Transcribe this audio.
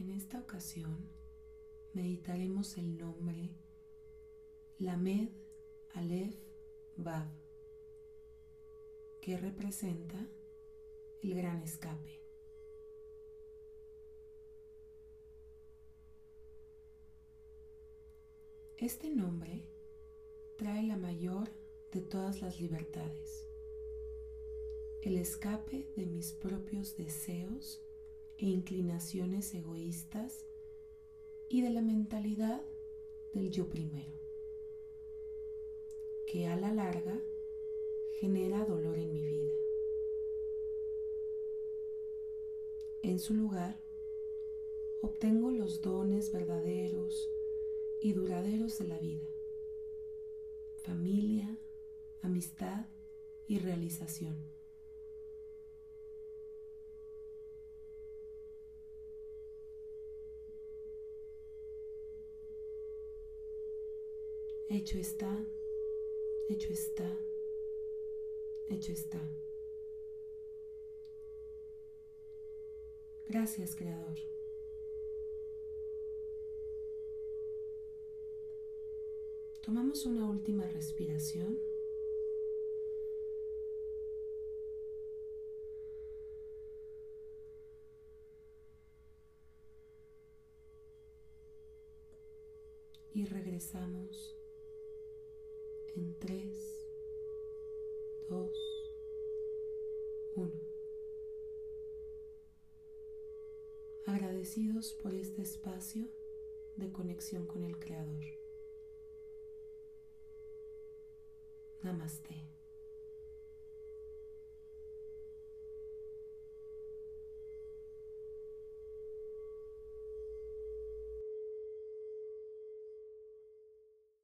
En esta ocasión meditaremos el nombre Lamed Aleph Vav, que representa el gran escape. Este nombre trae la mayor de todas las libertades, el escape de mis propios deseos e inclinaciones egoístas y de la mentalidad del yo primero, que a la larga genera dolor en mi vida. En su lugar, obtengo los dones verdaderos, y duraderos de la vida, familia, amistad y realización. Hecho está, hecho está, hecho está. Gracias, Creador. Tomamos una última respiración. Y regresamos en 3, 2, 1. Agradecidos por este espacio de conexión con el Creador. Namaste.